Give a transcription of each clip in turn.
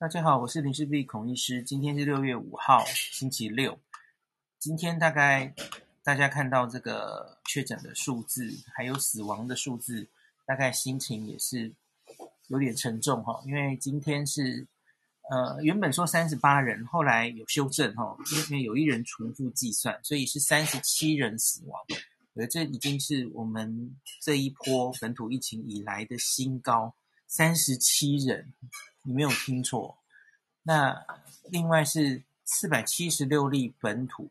大家好，我是林氏璧孔医师。今天是六月五号，星期六。今天大概大家看到这个确诊的数字，还有死亡的数字，大概心情也是有点沉重哈。因为今天是呃原本说三十八人，后来有修正哈，因为有一人重复计算，所以是三十七人死亡。而这已经是我们这一波本土疫情以来的新高，三十七人。你没有听错，那另外是四百七十六例本土，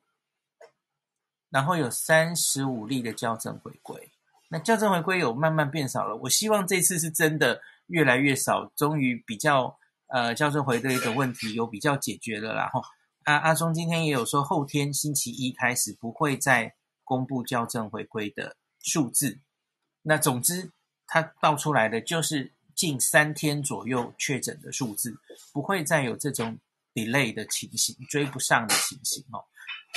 然后有三十五例的校正回归。那校正回归有慢慢变少了，我希望这次是真的越来越少，终于比较呃校正回归的问题有比较解决了啦。吼，阿阿松今天也有说，后天星期一开始不会再公布校正回归的数字。那总之，它报出来的就是。近三天左右确诊的数字，不会再有这种 delay 的情形，追不上的情形哦。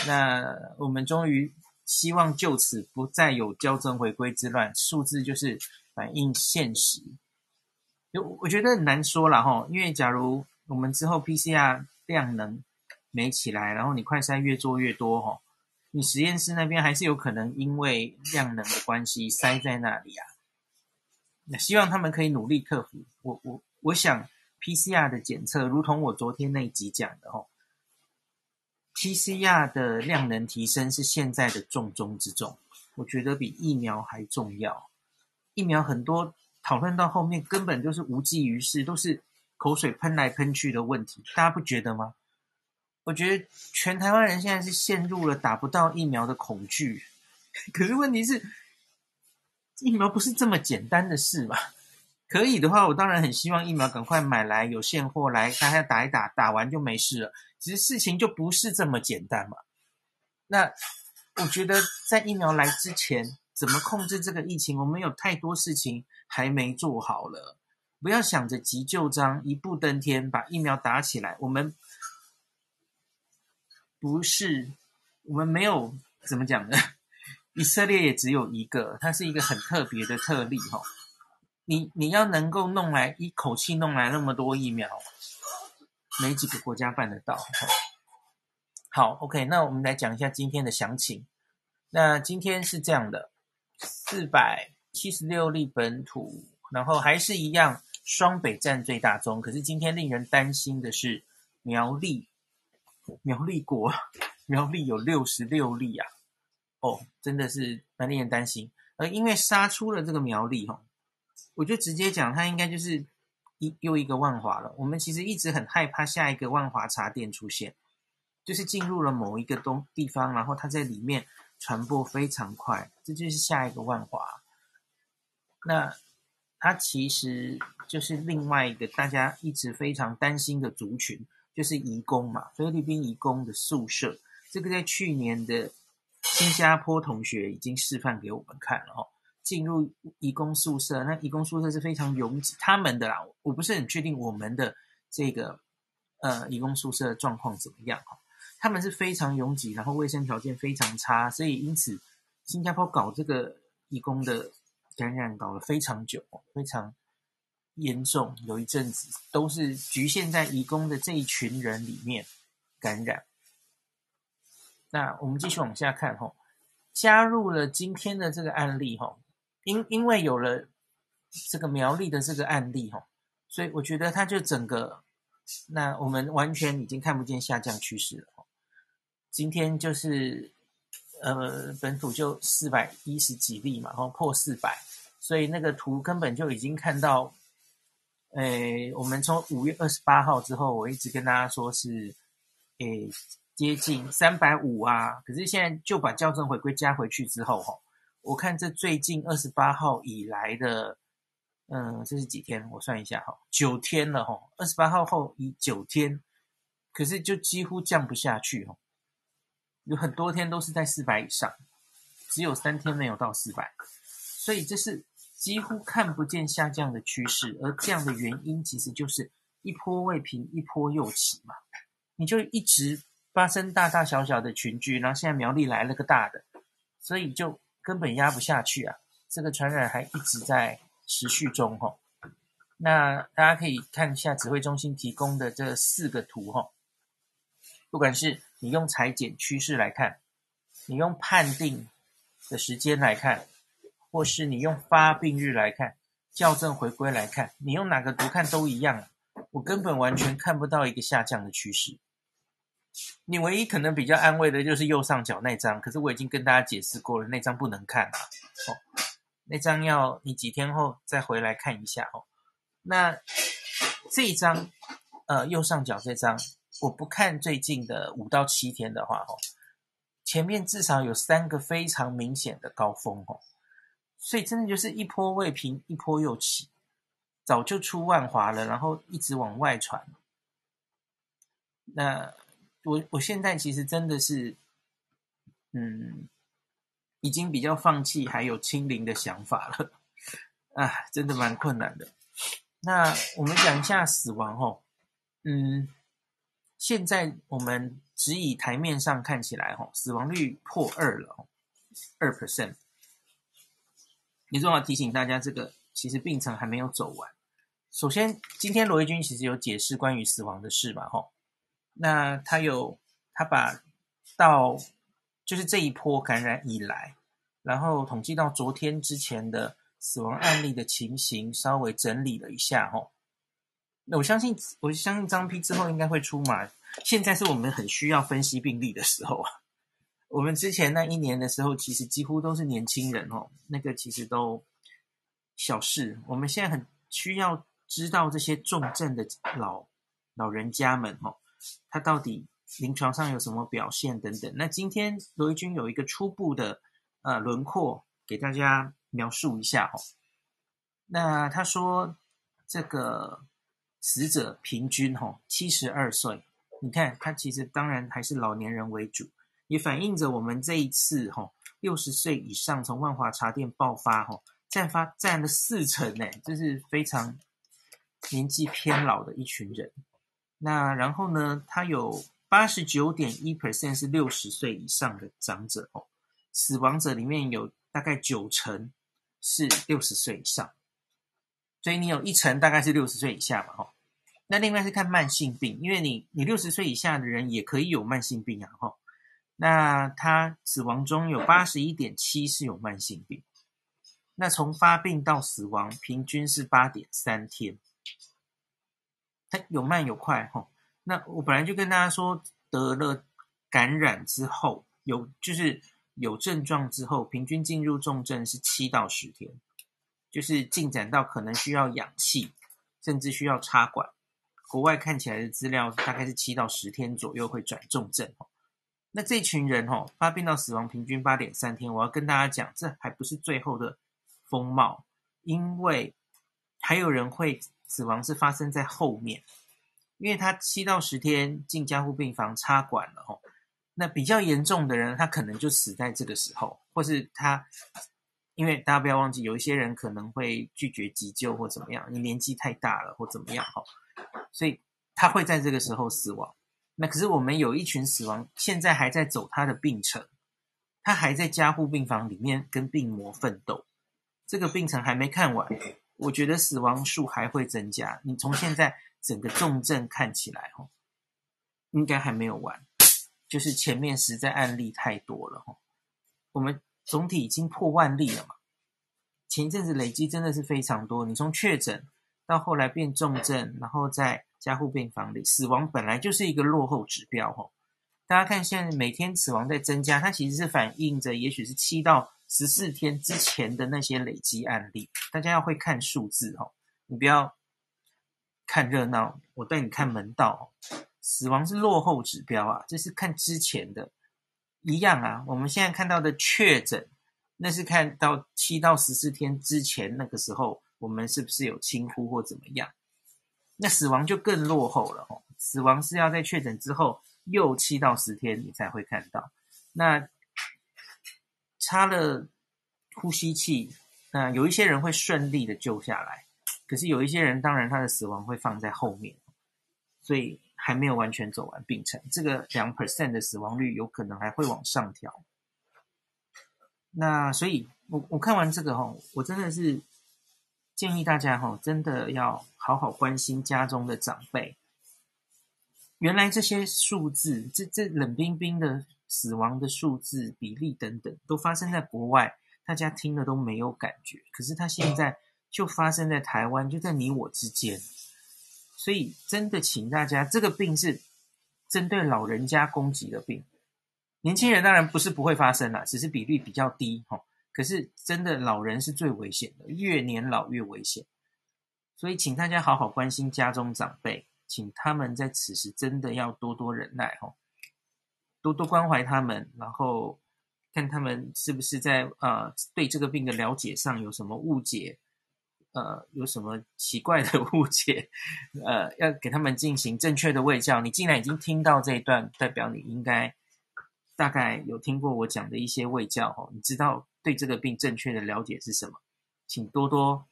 那我们终于希望就此不再有校正回归之乱，数字就是反映现实。就我觉得很难说了哈，因为假如我们之后 PCR 量能没起来，然后你快筛越做越多哈，你实验室那边还是有可能因为量能的关系塞在那里啊。那希望他们可以努力克服。我我我想，PCR 的检测，如同我昨天那集讲的哦，PCR 的量能提升是现在的重中之重。我觉得比疫苗还重要。疫苗很多讨论到后面根本就是无济于事，都是口水喷来喷去的问题。大家不觉得吗？我觉得全台湾人现在是陷入了打不到疫苗的恐惧。可是问题是。疫苗不是这么简单的事嘛？可以的话，我当然很希望疫苗赶快买来，有现货来，大家打一打，打完就没事了。其实事情就不是这么简单嘛。那我觉得在疫苗来之前，怎么控制这个疫情，我们有太多事情还没做好了。不要想着急就章，一步登天，把疫苗打起来。我们不是，我们没有怎么讲呢？以色列也只有一个，它是一个很特别的特例哈。你你要能够弄来一口气弄来那么多疫苗，没几个国家办得到。好，OK，那我们来讲一下今天的详情。那今天是这样的，四百七十六例本土，然后还是一样，双北占最大宗。可是今天令人担心的是苗栗，苗栗国，苗栗有六十六例啊。哦，真的是蛮令人担心。而因为杀出了这个苗栗哈，我就直接讲，它应该就是一又一个万华了。我们其实一直很害怕下一个万华茶店出现，就是进入了某一个东地方，然后它在里面传播非常快，这就是下一个万华。那它其实就是另外一个大家一直非常担心的族群，就是移工嘛，菲律宾移工的宿舍。这个在去年的。新加坡同学已经示范给我们看了哦，进入移工宿舍，那移工宿舍是非常拥挤，他们的啦，我不是很确定我们的这个呃移工宿舍的状况怎么样哈，他们是非常拥挤，然后卫生条件非常差，所以因此新加坡搞这个移工的感染搞了非常久，非常严重，有一阵子都是局限在移工的这一群人里面感染。那我们继续往下看哈，加入了今天的这个案例哈，因因为有了这个苗栗的这个案例哈，所以我觉得它就整个，那我们完全已经看不见下降趋势了。今天就是呃本土就四百一十几例嘛，然后破四百，所以那个图根本就已经看到，诶，我们从五月二十八号之后，我一直跟大家说是，诶。接近三百五啊，可是现在就把校正回归加回去之后，哈，我看这最近二十八号以来的，嗯，这是几天？我算一下哈，九天了哈，二十八号后已九天，可是就几乎降不下去哈，有很多天都是在四百以上，只有三天没有到四百，所以这是几乎看不见下降的趋势，而这样的原因其实就是一波未平一波又起嘛，你就一直。发生大大小小的群聚，然后现在苗栗来了个大的，所以就根本压不下去啊！这个传染还一直在持续中吼。那大家可以看一下指挥中心提供的这四个图哈，不管是你用裁剪趋势来看，你用判定的时间来看，或是你用发病日来看，校正回归来看，你用哪个图看都一样，我根本完全看不到一个下降的趋势。你唯一可能比较安慰的就是右上角那张，可是我已经跟大家解释过了，那张不能看啊。哦，那张要你几天后再回来看一下哦。那这一张，呃，右上角这张，我不看最近的五到七天的话哦，前面至少有三个非常明显的高峰哦，所以真的就是一波未平，一波又起，早就出万华了，然后一直往外传。那。我我现在其实真的是，嗯，已经比较放弃还有清零的想法了，啊，真的蛮困难的。那我们讲一下死亡哦，嗯，现在我们只以台面上看起来，哦，死亡率破二了，二 percent。你重要提醒大家，这个其实病程还没有走完。首先，今天罗一钧其实有解释关于死亡的事嘛，吼。那他有，他把到就是这一波感染以来，然后统计到昨天之前的死亡案例的情形，稍微整理了一下哦。那我相信，我相信张批之后应该会出马。现在是我们很需要分析病例的时候啊。我们之前那一年的时候，其实几乎都是年轻人哦，那个其实都小事。我们现在很需要知道这些重症的老老人家们哦。他到底临床上有什么表现等等？那今天罗一钧有一个初步的呃轮廓给大家描述一下哈。那他说这个死者平均哈七十二岁，你看他其实当然还是老年人为主，也反映着我们这一次哈六十岁以上从万华茶店爆发哈占发占了四成呢，这是非常年纪偏老的一群人。那然后呢，他有八十九点一 percent 是六十岁以上的长者哦，死亡者里面有大概九成是六十岁以上，所以你有一成大概是六十岁以下嘛，哈。那另外是看慢性病，因为你你六十岁以下的人也可以有慢性病啊，哈。那他死亡中有八十一点七是有慢性病，那从发病到死亡平均是八点三天。它有慢有快哈，那我本来就跟大家说，得了感染之后有就是有症状之后，平均进入重症是七到十天，就是进展到可能需要氧气，甚至需要插管。国外看起来的资料大概是七到十天左右会转重症。那这群人哈发病到死亡平均八点三天，我要跟大家讲，这还不是最后的风貌，因为还有人会。死亡是发生在后面，因为他七到十天进加护病房插管了吼，那比较严重的人，他可能就死在这个时候，或是他，因为大家不要忘记，有一些人可能会拒绝急救或怎么样，你年纪太大了或怎么样吼，所以他会在这个时候死亡。那可是我们有一群死亡，现在还在走他的病程，他还在加护病房里面跟病魔奋斗，这个病程还没看完。我觉得死亡数还会增加。你从现在整个重症看起来，哦，应该还没有完。就是前面实在案例太多了，哦，我们总体已经破万例了嘛。前一阵子累积真的是非常多。你从确诊到后来变重症，然后在加护病房里死亡，本来就是一个落后指标，哦。大家看现在每天死亡在增加，它其实是反映着，也许是七到。十四天之前的那些累积案例，大家要会看数字哦，你不要看热闹，我带你看门道。死亡是落后指标啊，这是看之前的，一样啊。我们现在看到的确诊，那是看到七到十四天之前那个时候，我们是不是有轻忽或怎么样？那死亡就更落后了哦，死亡是要在确诊之后又七到十天你才会看到。那插了呼吸器，那有一些人会顺利的救下来，可是有一些人，当然他的死亡会放在后面，所以还没有完全走完病程。这个两 percent 的死亡率有可能还会往上调。那所以我我看完这个哈，我真的是建议大家哈，真的要好好关心家中的长辈。原来这些数字，这这冷冰冰的死亡的数字比例等等，都发生在国外，大家听了都没有感觉。可是它现在就发生在台湾，就在你我之间。所以真的，请大家，这个病是针对老人家攻击的病。年轻人当然不是不会发生啦，只是比率比较低哈。可是真的，老人是最危险的，越年老越危险。所以，请大家好好关心家中长辈，请他们在此时真的要多多忍耐哈，多多关怀他们，然后看他们是不是在呃对这个病的了解上有什么误解，呃有什么奇怪的 误解，呃要给他们进行正确的卫教。你既然已经听到这一段，代表你应该大概有听过我讲的一些卫教哦，你知道。对这个病正确的了解是什么？请多多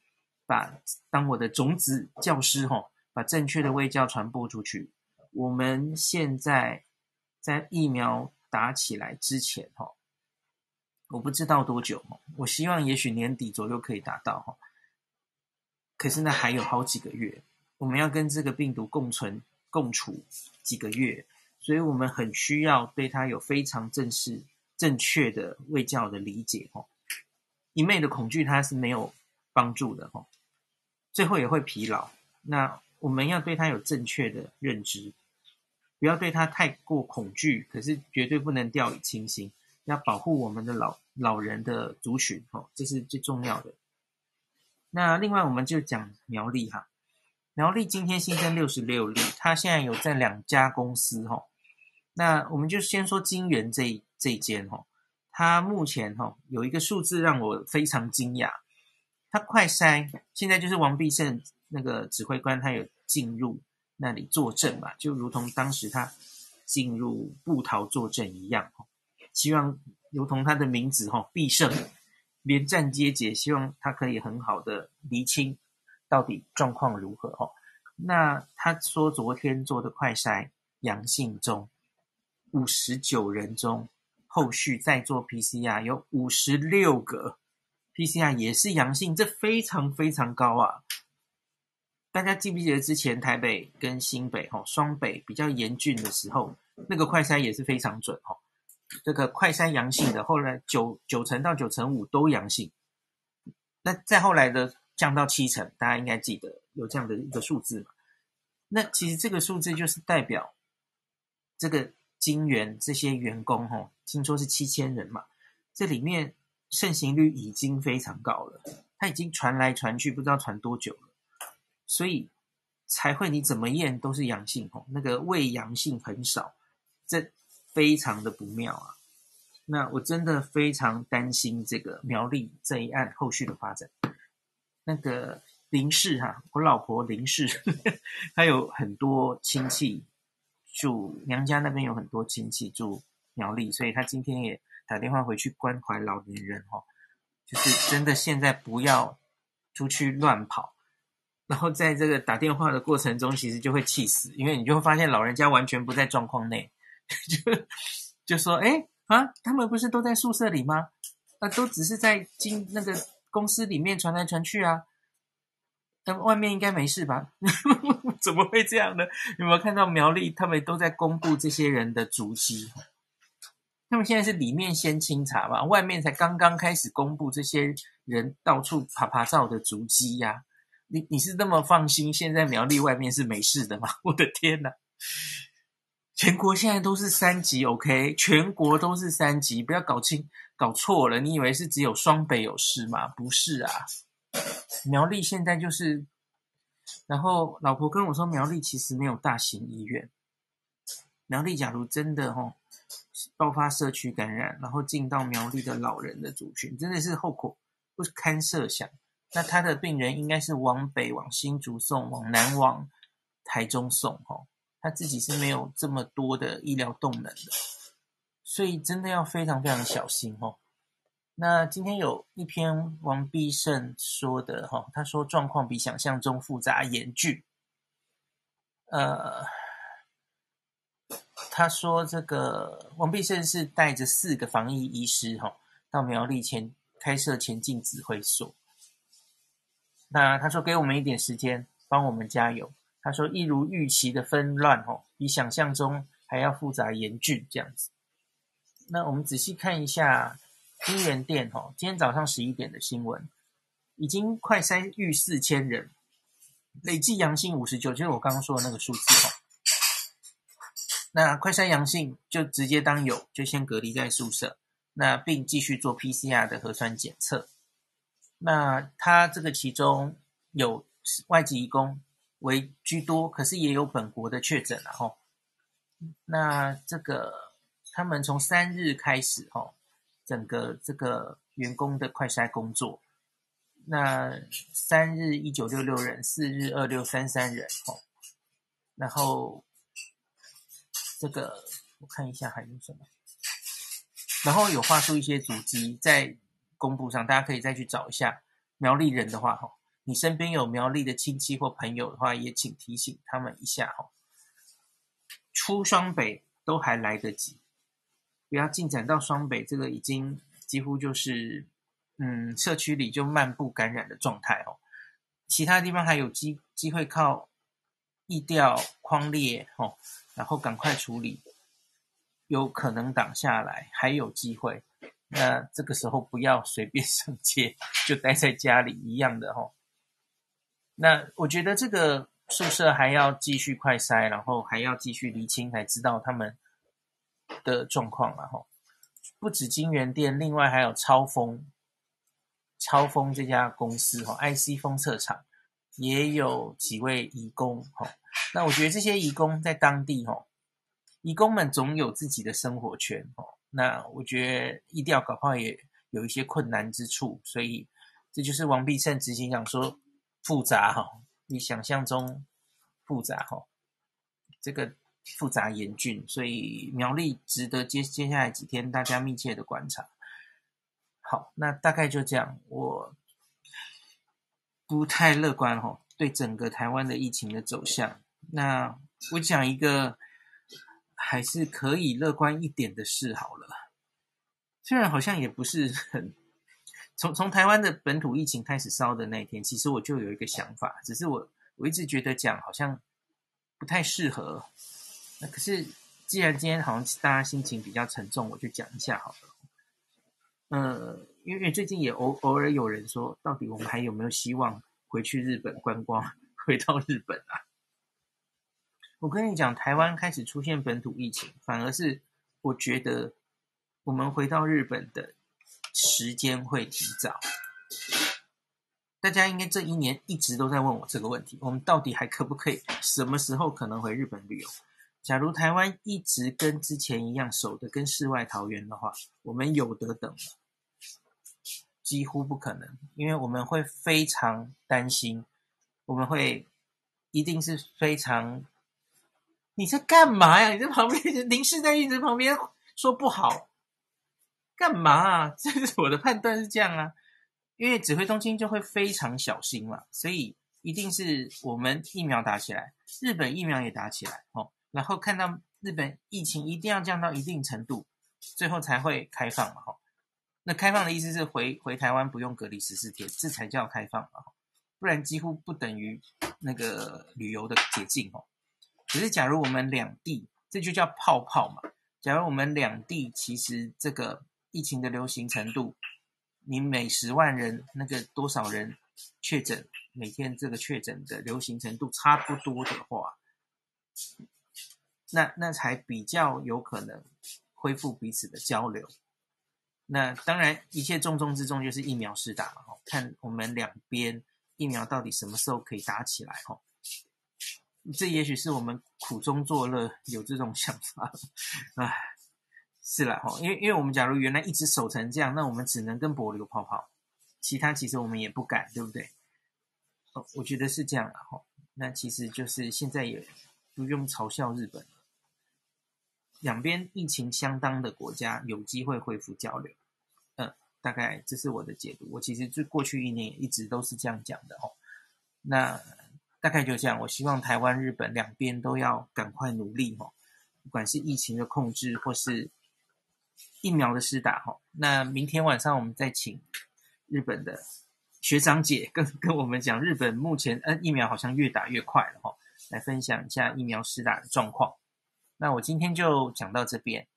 把当我的种子教师吼，把正确的卫教传播出去。我们现在在疫苗打起来之前哈，我不知道多久，我希望也许年底左右可以达到哈。可是呢，还有好几个月，我们要跟这个病毒共存共处几个月，所以我们很需要对它有非常正式。正确的卫教的理解，哈，一昧的恐惧它是没有帮助的，哈，最后也会疲劳。那我们要对它有正确的认知，不要对它太过恐惧，可是绝对不能掉以轻心，要保护我们的老老人的族群，吼，这是最重要的。那另外我们就讲苗栗哈，苗栗今天新增六十六例，它现在有在两家公司，哈，那我们就先说金源这。这一间哈，他目前哈有一个数字让我非常惊讶，他快筛现在就是王必胜那个指挥官，他有进入那里作证嘛，就如同当时他进入布桃作证一样，希望如同他的名字哈必胜连战皆捷，希望他可以很好的厘清到底状况如何哈。那他说昨天做的快筛阳性中五十九人中。后续再做 PCR，有五十六个 PCR 也是阳性，这非常非常高啊！大家记不记得之前台北跟新北吼双北比较严峻的时候，那个快筛也是非常准吼。这个快筛阳性的后来九九成到九成五都阳性，那再后来的降到七成，大家应该记得有这样的一个数字嘛？那其实这个数字就是代表这个。金源这些员工，吼，听说是七千人嘛，这里面盛行率已经非常高了，它已经传来传去，不知道传多久了，所以才会你怎么验都是阳性，吼，那个胃阳性很少，这非常的不妙啊。那我真的非常担心这个苗栗这一案后续的发展。那个林氏哈，我老婆林氏，她有很多亲戚。住娘家那边有很多亲戚住苗栗，所以她今天也打电话回去关怀老年人哈，就是真的现在不要出去乱跑，然后在这个打电话的过程中，其实就会气死，因为你就会发现老人家完全不在状况内，就就说哎啊，他们不是都在宿舍里吗？那都只是在经那个公司里面传来传去啊。但外面应该没事吧？怎么会这样呢？有没有看到苗栗他们都在公布这些人的足迹？他们现在是里面先清查吧，外面才刚刚开始公布这些人到处趴趴走的足迹呀、你你是那么放心？现在苗栗外面是没事的吗？我的天哪！全国现在都是三级，OK？全国都是三级，不要搞清搞错了。你以为是只有双北有事吗？不是啊。苗栗现在就是，然后老婆跟我说，苗栗其实没有大型医院。苗栗假如真的吼爆发社区感染，然后进到苗栗的老人的族群，真的是后果不堪设想。那他的病人应该是往北往新竹送，往南往台中送吼，他自己是没有这么多的医疗动能的，所以真的要非常非常小心吼。那今天有一篇王必胜说的哈，他说状况比想象中复杂严峻。呃，他说这个王必胜是带着四个防疫医师哈到苗栗前开设前进指挥所。那他说给我们一点时间，帮我们加油。他说一如预期的纷乱哦，比想象中还要复杂严峻这样子。那我们仔细看一下金源店哦，今天早上十一点的新闻，已经快筛逾四千人，累计阳性五十九，就是我刚刚说的那个数字哦。那快筛阳性就直接当有，就先隔离在宿舍，那并继续做 PCR 的核酸检测。那他这个其中有外籍移工为居多，可是也有本国的确诊了吼。那这个他们从三日开始吼，整个这个员工的快筛工作，那三日一九六六人，四日二六三三人吼，然后这个我看一下还有什么，然后有画出一些足迹在。公布上，大家可以再去找一下苗栗人的话，哈，你身边有苗栗的亲戚或朋友的话，也请提醒他们一下，哈，出双北都还来得及，不要进展到双北，这个已经几乎就是，嗯，社区里就漫步感染的状态，哦，其他地方还有机机会靠疫调框列，哦，然后赶快处理，有可能挡下来，还有机会。那这个时候不要随便 上街，就待在家里一样的吼。那我觉得这个宿舍还要继续快筛，然后还要继续厘清，才知道他们的状况了吼。不止金元店，另外还有超风，超风这家公司吼，IC 封测厂也有几位义工吼。那我觉得这些义工在当地吼，义工们总有自己的生活圈吼。那我觉得疫调搞不好也有一些困难之处，所以这就是王必胜执行长说复杂哈，比想象中复杂哈，这个复杂严峻，所以苗栗值得接接下来几天大家密切的观察。好，那大概就这样，我不太乐观哈，对整个台湾的疫情的走向。那我讲一个。还是可以乐观一点的事好了，虽然好像也不是很，从从台湾的本土疫情开始烧的那一天，其实我就有一个想法，只是我我一直觉得讲好像不太适合。那可是既然今天好像大家心情比较沉重，我就讲一下好了。呃，因为最近也偶偶尔有人说，到底我们还有没有希望回去日本观光，回到日本啊？我跟你讲，台湾开始出现本土疫情，反而是我觉得我们回到日本的时间会提早。大家应该这一年一直都在问我这个问题：我们到底还可不可以？什么时候可能回日本旅游？假如台湾一直跟之前一样守得跟世外桃源的话，我们有得等了，几乎不可能，因为我们会非常担心，我们会一定是非常。你在干嘛呀？你在旁边，林氏在一直旁边说不好，干嘛啊？这是我的判断是这样啊，因为指挥中心就会非常小心嘛，所以一定是我们疫苗打起来，日本疫苗也打起来哦，然后看到日本疫情一定要降到一定程度，最后才会开放嘛，哈。那开放的意思是回回台湾不用隔离十四天，这才叫开放嘛，不然几乎不等于那个旅游的捷径哦。可是，假如我们两地，这就叫泡泡嘛。假如我们两地其实这个疫情的流行程度，你每十万人那个多少人确诊，每天这个确诊的流行程度差不多的话，那那才比较有可能恢复彼此的交流。那当然，一切重中之重就是疫苗施打嘛，看我们两边疫苗到底什么时候可以打起来，哈。这也许是我们苦中作乐，有这种想法，唉，是啦齁，因为因为我们假如原来一直守成这样，那我们只能跟帛琉泡泡，其他其实我们也不敢，对不对？哦，我觉得是这样啦齁。那其实就是现在也不用嘲笑日本了，两边疫情相当的国家有机会恢复交流，嗯，大概这是我的解读。我其实就过去一年一直都是这样讲的哦。那。大概就这样，我希望台湾、日本两边都要赶快努力哈，不管是疫情的控制或是疫苗的施打哈。那明天晚上我们再请日本的学长姐跟跟我们讲，日本目前呃疫苗好像越打越快了哈，来分享一下疫苗施打的状况。那我今天就讲到这边，